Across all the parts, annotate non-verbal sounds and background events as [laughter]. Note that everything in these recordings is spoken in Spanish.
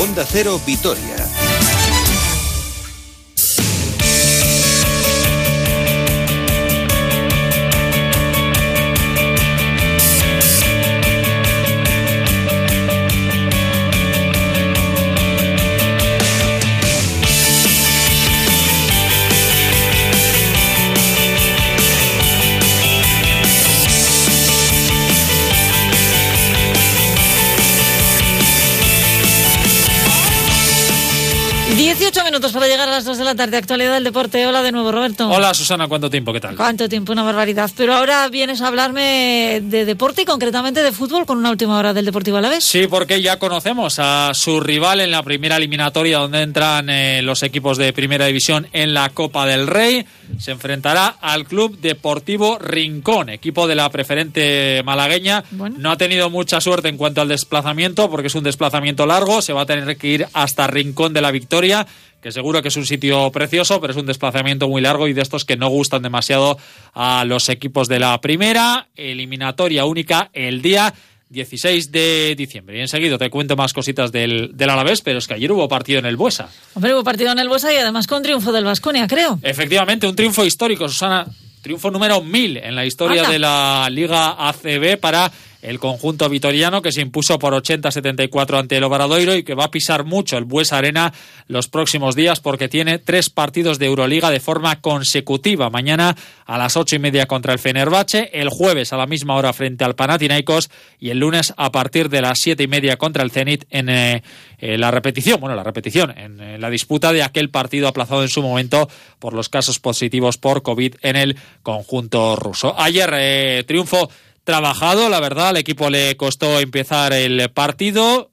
Onda Cero Vitoria. 18 minutos para llegar a las 2 de la tarde. Actualidad del deporte. Hola de nuevo, Roberto. Hola, Susana. ¿Cuánto tiempo? ¿Qué tal? ¿Cuánto tiempo? Una barbaridad. Pero ahora vienes a hablarme de deporte y concretamente de fútbol con una última hora del Deportivo a la vez. Sí, porque ya conocemos a su rival en la primera eliminatoria donde entran eh, los equipos de primera división en la Copa del Rey. Se enfrentará al Club Deportivo Rincón, equipo de la preferente malagueña. No ha tenido mucha suerte en cuanto al desplazamiento porque es un desplazamiento largo. Se va a tener que ir hasta Rincón de la Victoria que seguro que es un sitio precioso, pero es un desplazamiento muy largo y de estos que no gustan demasiado a los equipos de la primera. Eliminatoria única el día 16 de diciembre. Y enseguida te cuento más cositas del, del Alavés, pero es que ayer hubo partido en el Buesa. Hombre, hubo partido en el Buesa y además con triunfo del Vasconia, creo. Efectivamente, un triunfo histórico, Susana. Triunfo número 1000 en la historia de la Liga ACB para el conjunto vitoriano que se impuso por 80-74 ante el Obradoiro y que va a pisar mucho el Bues Arena los próximos días porque tiene tres partidos de Euroliga de forma consecutiva. Mañana a las ocho y media contra el Fenerbahce, el jueves a la misma hora frente al Panathinaikos y el lunes a partir de las siete y media contra el Zenit en eh, eh, la repetición, bueno, la repetición, en, en la disputa de aquel partido aplazado en su momento por los casos positivos por COVID en el conjunto ruso. Ayer eh, triunfo trabajado, la verdad, al equipo le costó empezar el partido,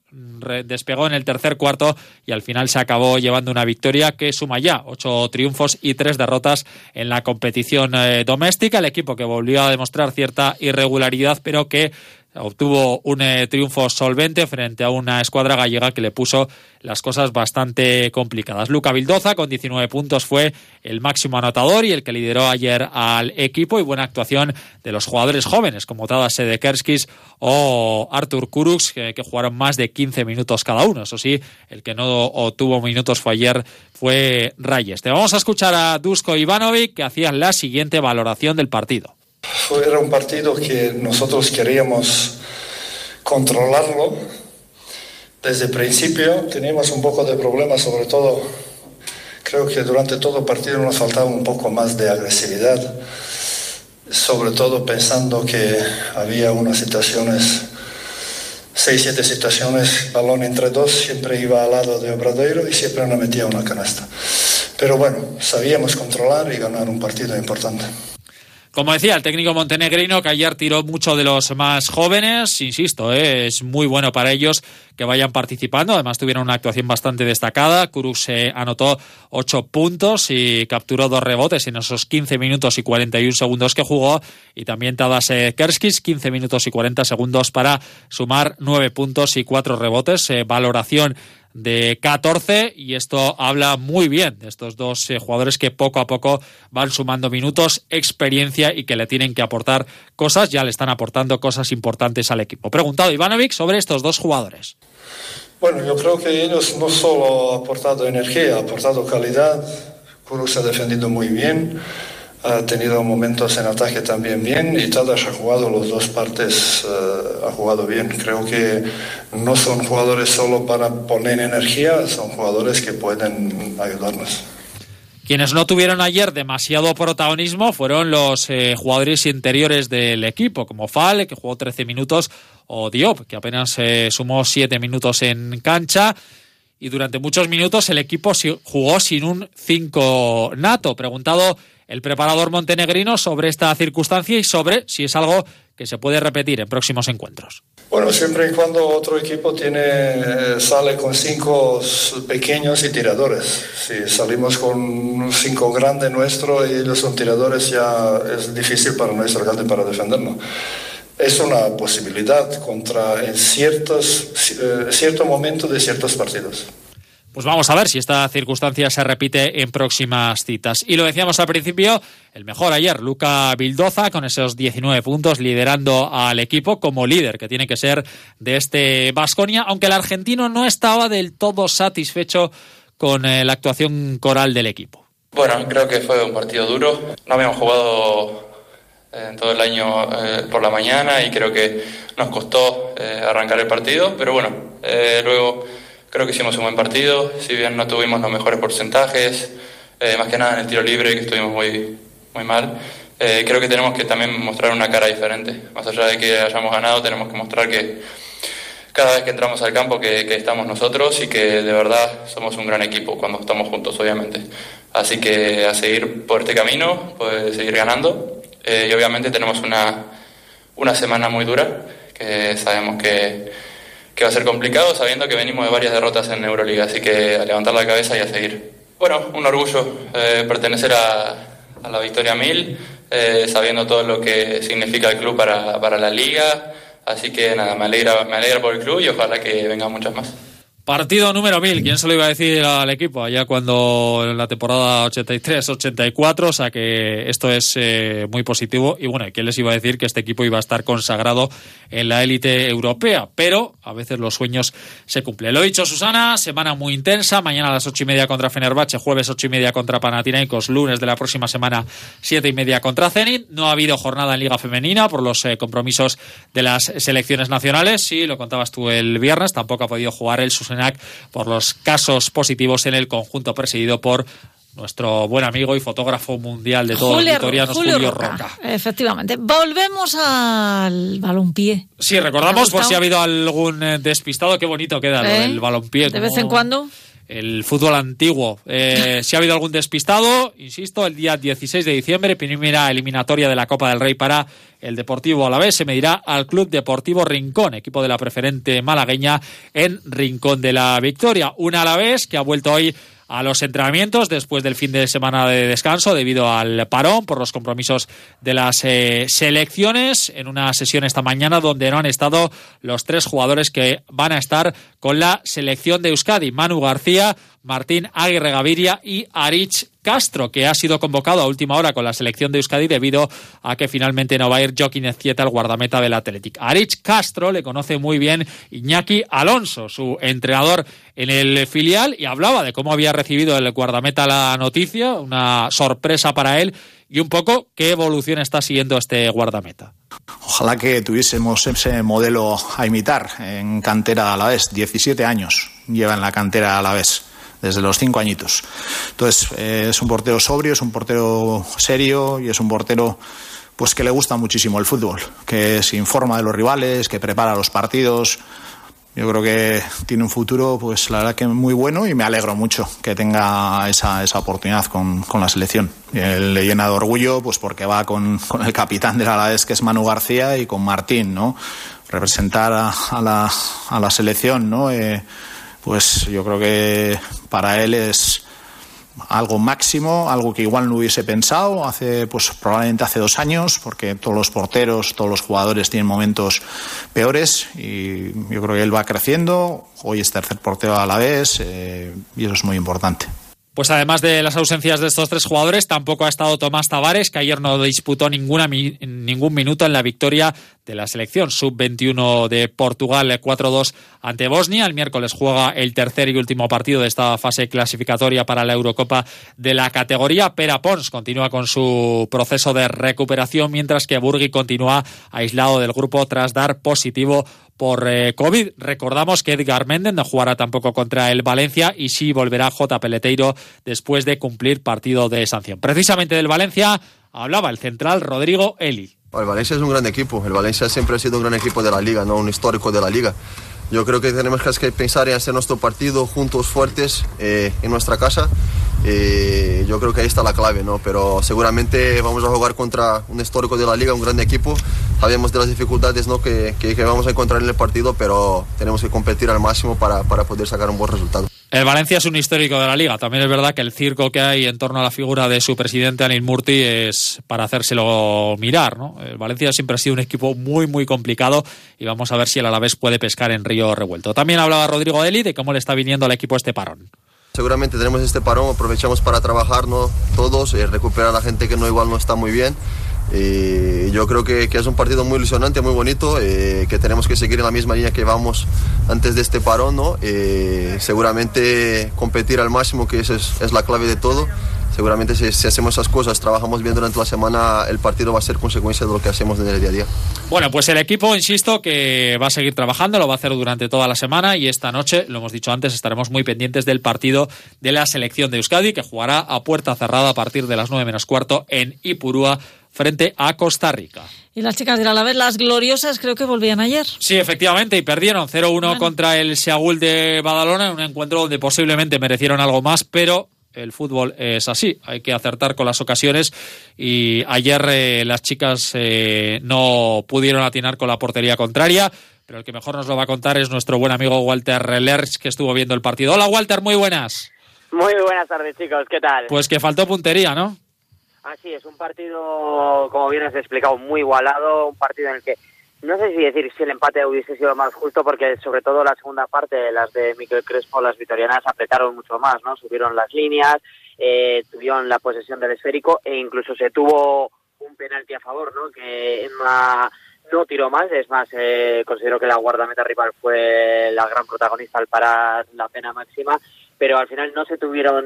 despegó en el tercer cuarto y al final se acabó llevando una victoria que suma ya ocho triunfos y tres derrotas en la competición eh, doméstica. El equipo que volvió a demostrar cierta irregularidad, pero que obtuvo un eh, triunfo solvente frente a una escuadra gallega que le puso las cosas bastante complicadas. Luca Vildoza con 19 puntos fue el máximo anotador y el que lideró ayer al equipo y buena actuación de los jugadores jóvenes como Tadas Sedekerskis o Artur Kuruks que, jugaron más de 15 minutos cada uno. Eso sí, el que no obtuvo minutos fue ayer fue Reyes. Te vamos a escuchar a Dusko Ivanovic que hacía la siguiente valoración del partido. Era un partido que nosotros queríamos controlarlo. Desde el principio teníamos un poco de problemas, sobre todo, creo que durante todo el partido nos faltaba un poco más de agresividad, sobre todo pensando que había unas situaciones, seis, siete situaciones, balón entre dos, siempre iba al lado de Obradoiro y siempre nos metía una canasta. Pero bueno, sabíamos controlar y ganar un partido importante. Como decía, el técnico montenegrino que ayer tiró mucho de los más jóvenes, insisto, eh, es muy bueno para ellos que vayan participando. Además, tuvieron una actuación bastante destacada. Kurus anotó ocho puntos y capturó dos rebotes en esos 15 minutos y 41 segundos que jugó. Y también Tadas Kerskis, 15 minutos y 40 segundos para sumar nueve puntos y cuatro rebotes. Eh, valoración de 14 y esto habla muy bien de estos dos eh, jugadores que poco a poco van sumando minutos, experiencia y que le tienen que aportar cosas, ya le están aportando cosas importantes al equipo. Preguntado Ivanovic sobre estos dos jugadores. Bueno, yo creo que ellos no solo han aportado energía, han aportado calidad, Kurus ha defendido muy bien ha tenido momentos en ataque también bien y Tadas ha jugado los dos partes, eh, ha jugado bien. Creo que no son jugadores solo para poner energía, son jugadores que pueden ayudarnos. Quienes no tuvieron ayer demasiado protagonismo fueron los eh, jugadores interiores del equipo, como Fal, que jugó 13 minutos, o Diop, que apenas eh, sumó 7 minutos en cancha. Y durante muchos minutos el equipo jugó sin un 5 nato. Preguntado el preparador montenegrino sobre esta circunstancia y sobre si es algo que se puede repetir en próximos encuentros. Bueno, siempre y cuando otro equipo tiene, eh, sale con cinco pequeños y tiradores. Si salimos con cinco grandes nuestros y ellos son tiradores, ya es difícil para nuestro grande para defendernos. Es una posibilidad contra en ciertos, eh, cierto momento de ciertos partidos. Pues vamos a ver si esta circunstancia se repite en próximas citas. Y lo decíamos al principio, el mejor ayer, Luca Bildoza, con esos 19 puntos, liderando al equipo como líder que tiene que ser de este Basconia, aunque el argentino no estaba del todo satisfecho con eh, la actuación coral del equipo. Bueno, creo que fue un partido duro. No habíamos jugado eh, en todo el año eh, por la mañana y creo que nos costó arrancar el partido, pero bueno, luego Creo que hicimos un buen partido, si bien no tuvimos los mejores porcentajes, eh, más que nada en el tiro libre, que estuvimos muy, muy mal. Eh, creo que tenemos que también mostrar una cara diferente. Más allá de que hayamos ganado, tenemos que mostrar que cada vez que entramos al campo que, que, estamos nosotros y que de verdad somos un gran equipo cuando estamos juntos, obviamente. Así que a seguir por este camino, pues seguir ganando. Eh, y obviamente tenemos una, una semana muy dura, que sabemos que que va a ser complicado sabiendo que venimos de varias derrotas en Euroliga, así que a levantar la cabeza y a seguir. Bueno, un orgullo eh, pertenecer a, la Victoria 1000, eh, sabiendo todo lo que significa el club para, para la liga, así que nada, me alegra, me alegra por el club y ojalá que vengan muchas más. Partido número 1000, ¿quién se lo iba a decir al equipo? Allá cuando en la temporada 83-84, o sea que esto es eh, muy positivo. Y bueno, ¿quién les iba a decir que este equipo iba a estar consagrado en la élite europea? Pero a veces los sueños se cumplen. Lo dicho, Susana, semana muy intensa. Mañana a las ocho y media contra Fenerbahce, jueves ocho y media contra Panathinaikos, lunes de la próxima semana siete y media contra Zenit. No ha habido jornada en Liga Femenina por los eh, compromisos de las selecciones nacionales. Sí, lo contabas tú el viernes, tampoco ha podido jugar el Susana por los casos positivos en el conjunto presidido por nuestro buen amigo y fotógrafo mundial de todos los vitorianos, Julio, Roca. Efectivamente. Volvemos al balompié. Sí, recordamos por si ha habido algún eh, despistado. Qué bonito queda ¿Eh? el balompié. De vez en cuando el fútbol antiguo. Eh, si ha habido algún despistado, insisto, el día 16 de diciembre, primera eliminatoria de la Copa del Rey para el Deportivo Alavés, se medirá al Club Deportivo Rincón, equipo de la preferente malagueña en Rincón de la Victoria. Un Alavés que ha vuelto hoy a los entrenamientos después del fin de semana de descanso debido al parón por los compromisos de las eh, selecciones. En una sesión esta mañana donde no han estado los tres jugadores que van a estar con la selección de Euskadi, Manu García, Martín Aguirre Gaviria y Arich Castro, que ha sido convocado a última hora con la selección de Euskadi debido a que finalmente no va a ir Joaquín Ezquieta, el guardameta del Athletic. Arich Castro le conoce muy bien Iñaki Alonso, su entrenador en el filial, y hablaba de cómo había recibido el guardameta la noticia, una sorpresa para él, y un poco qué evolución está siguiendo este guardameta. Ojalá que tuviésemos ese modelo a imitar en cantera a la vez. 17 años lleva en la cantera a la vez desde los cinco añitos. Entonces, eh, es un portero sobrio, es un portero serio y es un portero pues que le gusta muchísimo el fútbol, que se informa de los rivales, que prepara los partidos. Yo creo que tiene un futuro, pues la verdad que muy bueno y me alegro mucho que tenga esa, esa oportunidad con, con la selección. le llena de orgullo, pues porque va con, con el capitán del Alavés, que es Manu García, y con Martín, ¿no? Representar a, a, la, a la selección, ¿no? Eh, pues yo creo que para él es algo máximo, algo que igual no hubiese pensado hace, pues probablemente hace dos años, porque todos los porteros, todos los jugadores tienen momentos peores y yo creo que él va creciendo. Hoy es tercer portero a la vez eh, y eso es muy importante. Pues además de las ausencias de estos tres jugadores, tampoco ha estado Tomás Tavares, que ayer no disputó ninguna, ningún minuto en la victoria de la selección sub-21 de Portugal 4-2 ante Bosnia. El miércoles juega el tercer y último partido de esta fase clasificatoria para la Eurocopa de la categoría. Pera Pons continúa con su proceso de recuperación, mientras que Burgui continúa aislado del grupo tras dar positivo por eh, COVID. Recordamos que Edgar Méndez no jugará tampoco contra el Valencia y sí volverá J. Peleteiro después de cumplir partido de sanción. Precisamente del Valencia hablaba el central Rodrigo Eli. El Valencia es un gran equipo. El Valencia siempre ha sido un gran equipo de la liga, no un histórico de la liga. Yo creo que tenemos que pensar en hacer nuestro partido juntos, fuertes, eh, en nuestra casa. Eh, yo creo que ahí está la clave, ¿no? Pero seguramente vamos a jugar contra un histórico de la liga, un gran equipo. Sabemos de las dificultades ¿no? que, que, vamos a encontrar en el partido, pero tenemos que competir al máximo para, para poder sacar un buen resultado. El Valencia es un histórico de la liga. También es verdad que el circo que hay en torno a la figura de su presidente, Anil Murti, es para hacérselo mirar. ¿no? El Valencia siempre ha sido un equipo muy, muy complicado y vamos a ver si el Alavés puede pescar en Río Revuelto. También hablaba Rodrigo Deli de cómo le está viniendo al equipo este parón. Seguramente tenemos este parón, aprovechamos para trabajar ¿no? todos, eh, recuperar a la gente que no igual no está muy bien. Y yo creo que, que, es un partido muy ilusionante, muy bonito, eh, que tenemos que seguir en la misma línea que vamos antes de este parón, ¿no? Eh, seguramente competir al máximo, que esa es, es la clave de todo seguramente si, si, hacemos esas cosas, trabajamos bien durante la semana, el partido va a ser consecuencia de lo que hacemos en el día a día. Bueno, pues el equipo, insisto, que va a seguir trabajando, lo va a hacer durante toda la semana y esta noche, lo hemos dicho antes, estaremos muy pendientes del partido de la selección de Euskadi, que jugará a puerta cerrada a partir de las 9 menos cuarto en Ipurúa frente a Costa Rica. Y las chicas de Alavés, las gloriosas, creo que volvían ayer. Sí, efectivamente, y perdieron 0-1 bueno. contra el Seagul de Badalona en un encuentro donde posiblemente merecieron algo más, pero el fútbol es así, hay que acertar con las ocasiones y ayer eh, las chicas eh, no pudieron atinar con la portería contraria, pero el que mejor nos lo va a contar es nuestro buen amigo Walter Lerch que estuvo viendo el partido. Hola Walter, muy buenas. Muy buenas tardes chicos, ¿qué tal? Pues que faltó puntería, ¿no? Así es, un partido, como bien has explicado, muy igualado, un partido en el que no sé si decir si el empate hubiese sido más justo, porque sobre todo la segunda parte, las de Miquel Crespo, las vitorianas apretaron mucho más, ¿no? Subieron las líneas, eh, tuvieron la posesión del esférico e incluso se tuvo un penalti a favor, ¿no? Que Emma no tiró más, es más, eh, considero que la guardameta rival fue la gran protagonista al parar la pena máxima, pero al final no se tuvieron,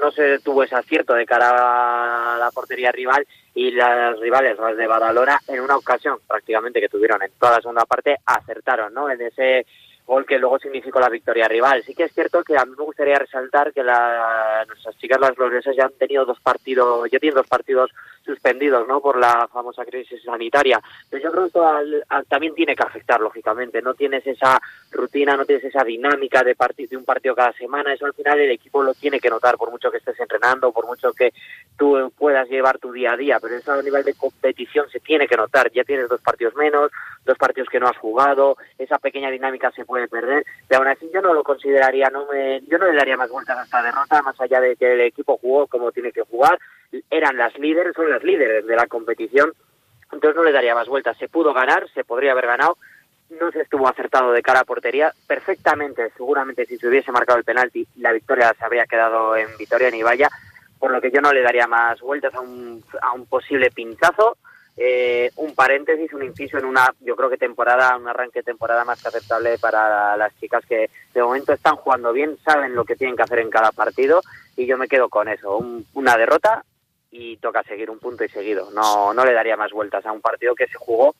no se tuvo ese acierto de cara a la portería rival y las rivales, las de Badalona, en una ocasión prácticamente que tuvieron en toda la segunda parte, acertaron, ¿no? En ese gol que luego significó la victoria rival. Sí que es cierto que a mí me gustaría resaltar que la, nuestras chicas las gloriosas ya han tenido dos partidos, ya tienen dos partidos suspendidos, ¿no? Por la famosa crisis sanitaria. Pero yo creo que esto al, al, también tiene que afectar, lógicamente. No tienes esa rutina, no tienes esa dinámica de, de un partido cada semana. Eso al final el equipo lo tiene que notar, por mucho que estés entrenando, por mucho que tú puedas llevar tu día a día. Pero eso a nivel de competición se tiene que notar. Ya tienes dos partidos menos, dos partidos que no has jugado, esa pequeña dinámica se puede perder. Pero aún así yo no lo consideraría, no yo no le daría más vueltas a esta derrota, más allá de que el equipo jugó como tiene que jugar. Eran las líderes, son las líderes de la competición, entonces no le daría más vueltas. Se pudo ganar, se podría haber ganado, no se estuvo acertado de cara a portería. Perfectamente, seguramente si se hubiese marcado el penalti, la victoria se habría quedado en Vitoria ni vaya, por lo que yo no le daría más vueltas a un, a un posible pinchazo. Eh, un paréntesis, un inciso en una, yo creo que temporada, un arranque de temporada más que aceptable para las chicas que de momento están jugando bien, saben lo que tienen que hacer en cada partido y yo me quedo con eso, un, una derrota y toca seguir un punto y seguido. No, no le daría más vueltas a un partido que se jugó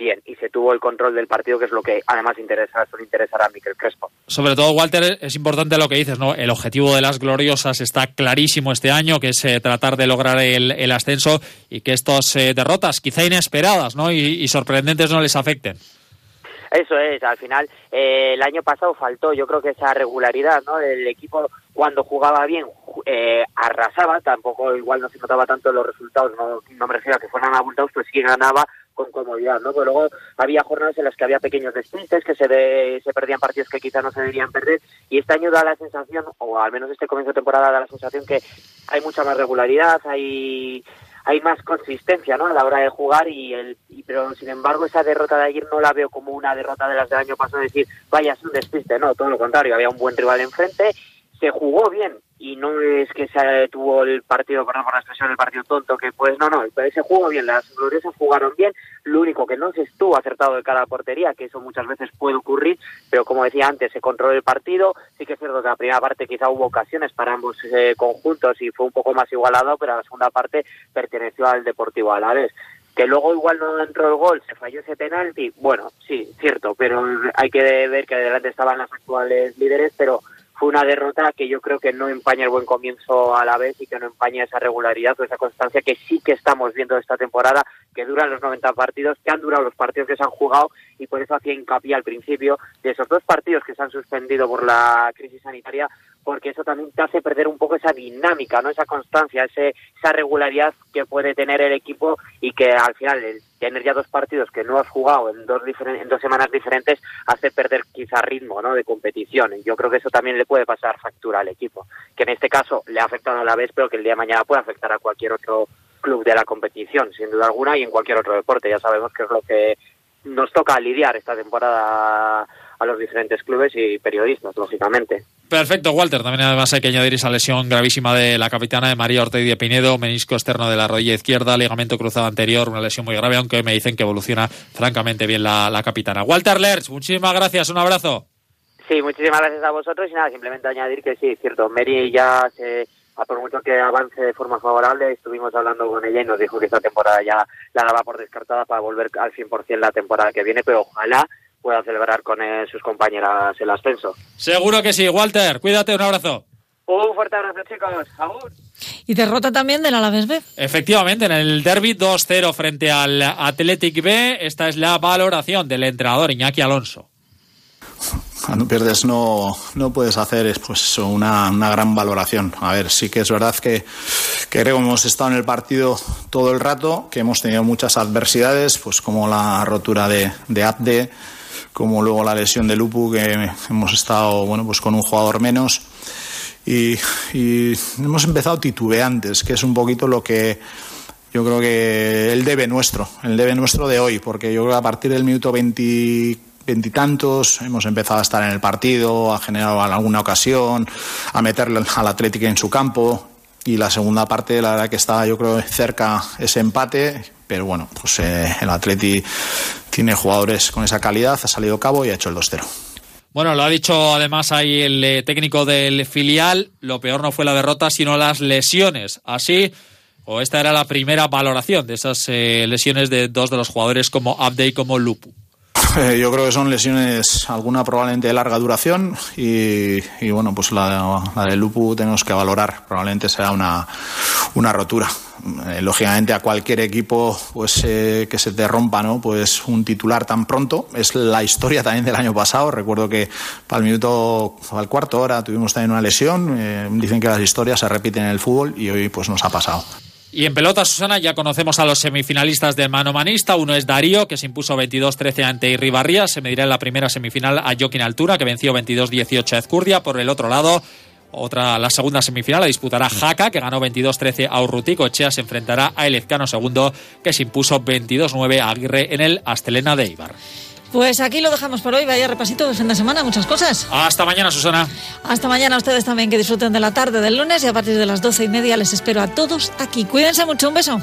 bien y se tuvo el control del partido, que es lo que además interesa, suele interesar a Miquel Crespo. Sobre todo, Walter, es importante lo que dices, ¿no? El objetivo de las gloriosas está clarísimo este año, que es eh, tratar de lograr el, ascenso y que estas eh, derrotas, quizá inesperadas, ¿no? Y, sorprendentes, no les afecten. Eso es, al final eh, el año pasado faltó, yo creo que esa regularidad, ¿no? El equipo cuando jugaba bien eh, arrasaba, tampoco igual no se notaba tanto los resultados, no, no me refiero a que fueran abultados, pues sí ganaba con comodidad, ¿no? Pero luego había jornadas en las que había pequeños despistes, que se, de, se perdían partidos que quizá no se deberían perder, y este año da la sensación, o al menos este comienzo de temporada da la sensación que hay mucha más regularidad, hay hay más consistencia ¿no? a la hora de jugar y el y, pero sin embargo esa derrota de ayer no la veo como una derrota de las del año pasado decir vaya es un despiste no todo lo contrario había un buen rival enfrente se jugó bien y no es que se tuvo el partido, perdón por la expresión, el partido tonto, que pues no, no, se jugó bien, las gloriosas jugaron bien, lo único que no se estuvo acertado de cada portería, que eso muchas veces puede ocurrir, pero como decía antes, se controló el partido, sí que es cierto que la primera parte quizá hubo ocasiones para ambos eh, conjuntos y fue un poco más igualado, pero la segunda parte perteneció al Deportivo a la vez que luego igual no entró el gol, se falló ese penalti, bueno, sí, cierto, pero hay que ver que adelante estaban las actuales líderes, pero fue una derrota que yo creo que no empaña el buen comienzo a la vez y que no empaña esa regularidad o esa constancia que sí que estamos viendo esta temporada, que duran los 90 partidos, que han durado los partidos que se han jugado y por eso hacía hincapié al principio de esos dos partidos que se han suspendido por la crisis sanitaria, porque eso también te hace perder un poco esa dinámica, no esa constancia, ese, esa regularidad que puede tener el equipo y que al final el tener ya dos partidos que no has jugado en dos, en dos semanas diferentes hace perder quizá ritmo ¿no? de competición. Yo creo que eso también le puede pasar factura al equipo, que en este caso le ha afectado a la vez, pero que el día de mañana puede afectar a cualquier otro club de la competición, sin duda alguna, y en cualquier otro deporte. Ya sabemos que es lo que nos toca lidiar esta temporada a los diferentes clubes y periodistas, lógicamente. Perfecto, Walter. También además hay que añadir esa lesión gravísima de la capitana de María Ortega de Pinedo, menisco externo de la rodilla izquierda, ligamento cruzado anterior, una lesión muy grave, aunque me dicen que evoluciona francamente bien la, capitana. Walter Lerch, muchísimas gracias, un abrazo. Sí, muchísimas gracias a vosotros y nada, simplemente añadir que sí, cierto, Mary ya se por mucho que avance de forma favorable, estuvimos hablando con ella y nos dijo que esta temporada ya la daba por descartada para volver al 100% la temporada que viene, pero ojalá pueda celebrar con sus compañeras el ascenso. Seguro que sí, Walter. Cuídate, un abrazo. Un fuerte abrazo, chicos. Agur. Y derrota también del Alavés B. Efectivamente, en el derby 2-0 frente al Athletic B, esta es la valoración del entrenador Iñaki Alonso. Cuando pierdes no, no puedes hacer pues, una, una, gran valoración. A ver, sí que es verdad que, que creo que hemos estado en el partido todo el rato, que hemos tenido muchas adversidades, pues como la rotura de, de Abde, como luego la lesión de Lupu, que hemos estado bueno, pues con un jugador menos. Y, hemos empezado titubeantes, que es un poquito lo que yo creo que el debe nuestro, el debe nuestro de hoy, porque yo creo que a partir del minuto veintitantos hemos empezado a estar en el partido, a generar alguna ocasión, a meterle al Atlético en su campo. Y la segunda parte, la verdad que estaba yo creo cerca ese empate, pero bueno, pues eh, el Atleti tiene jugadores con esa calidad, ha salido cabo y ha hecho el 2-0. Bueno, lo ha dicho además ahí el eh, técnico del filial, lo peor no fue la derrota, sino las lesiones. Así, o esta era la primera valoración de esas eh, lesiones de dos de los jugadores como Abde y como Lupu. [laughs] Yo creo que son lesiones, alguna probablemente de larga duración y, bueno, pues la, la, de Lupu tenemos que valorar, probablemente será una, una rotura. Eh, lógicamente a cualquier equipo pues eh, que se te rompa no pues un titular tan pronto es la historia también del año pasado. Recuerdo que para el minuto al cuarto hora tuvimos también una lesión. Eh, dicen que las historias se repiten en el fútbol y hoy pues nos ha pasado y en pelota, Susana, ya conocemos a los semifinalistas del mano manista. Uno es Darío, que se impuso 22-13 ante Irribarría. Se medirá en la primera semifinal a Joaquín Altura, que venció 22-18 a Ezcurdia. Por el otro lado, otra, la segunda semifinal la disputará Jaca, que ganó 22-13 a Urrutico. Echea se enfrentará a Elezcano segundo, que se impuso 22-9 a Aguirre en el Astelena de Ibar. Pues aquí lo dejamos por hoy. Vaya repasito de fin de semana, muchas cosas. Hasta mañana, Susana. Hasta mañana ustedes también que disfruten de la tarde del lunes y a partir de las doce y media les espero a todos aquí. Cuídense mucho, un beso.